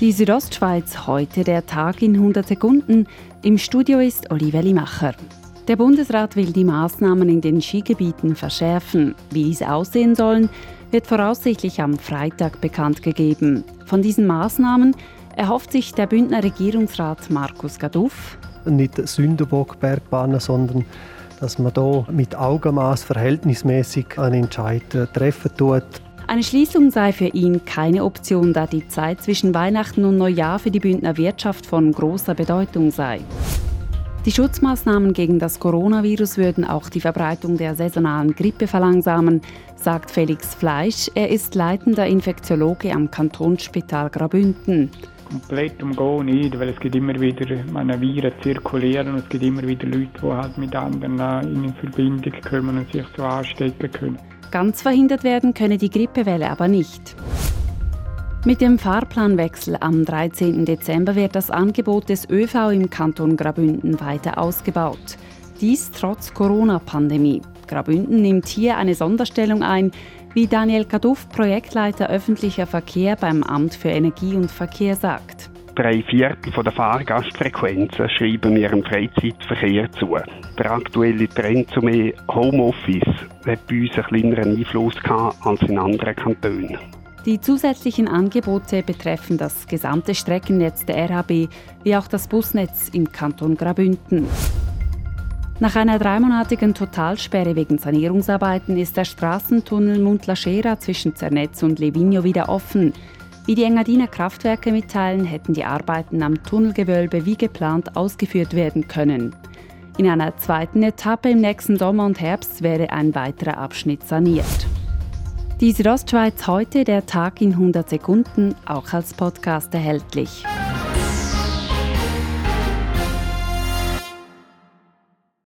Die Südostschweiz, heute der Tag in 100 Sekunden. Im Studio ist Oliver Limacher. Der Bundesrat will die Maßnahmen in den Skigebieten verschärfen. Wie diese aussehen sollen, wird voraussichtlich am Freitag bekannt gegeben. Von diesen Maßnahmen erhofft sich der Bündner Regierungsrat Markus Gaduff. Nicht Sündenbock-Bergbahnen, sondern dass man hier mit Augenmaß verhältnismäßig einen Entscheid äh, treffen tut. Eine Schließung sei für ihn keine Option, da die Zeit zwischen Weihnachten und Neujahr für die Bündner Wirtschaft von großer Bedeutung sei. Die Schutzmaßnahmen gegen das Coronavirus würden auch die Verbreitung der saisonalen Grippe verlangsamen, sagt Felix Fleisch. Er ist leitender Infektiologe am Kantonsspital Grabünden. Komplett umgehen nicht, weil es gibt immer wieder meine Viren zirkulieren und es gibt immer wieder Leute, die halt mit anderen in Verbindung kommen und sich so anstecken können. Ganz verhindert werden könne die Grippewelle aber nicht. Mit dem Fahrplanwechsel am 13. Dezember wird das Angebot des ÖV im Kanton Grabünden weiter ausgebaut. Dies trotz Corona-Pandemie. Grabünden nimmt hier eine Sonderstellung ein, wie Daniel Kaduff, Projektleiter öffentlicher Verkehr beim Amt für Energie und Verkehr, sagt. Drei Viertel der Fahrgastfrequenzen schreiben im Freizeitverkehr zu. Der aktuelle Trend zu mehr Homeoffice hat bei uns einen kleineren Einfluss als in anderen Kantonen. Die zusätzlichen Angebote betreffen das gesamte Streckennetz der RHB wie auch das Busnetz im Kanton Grabünden. Nach einer dreimonatigen Totalsperre wegen Sanierungsarbeiten ist der Straßentunnel Muntlaschera zwischen Zernetz und Levigno wieder offen. Wie die Engadiner Kraftwerke mitteilen, hätten die Arbeiten am Tunnelgewölbe wie geplant ausgeführt werden können. In einer zweiten Etappe im nächsten Sommer und Herbst wäre ein weiterer Abschnitt saniert. Die Südostschweiz heute, der Tag in 100 Sekunden, auch als Podcast erhältlich.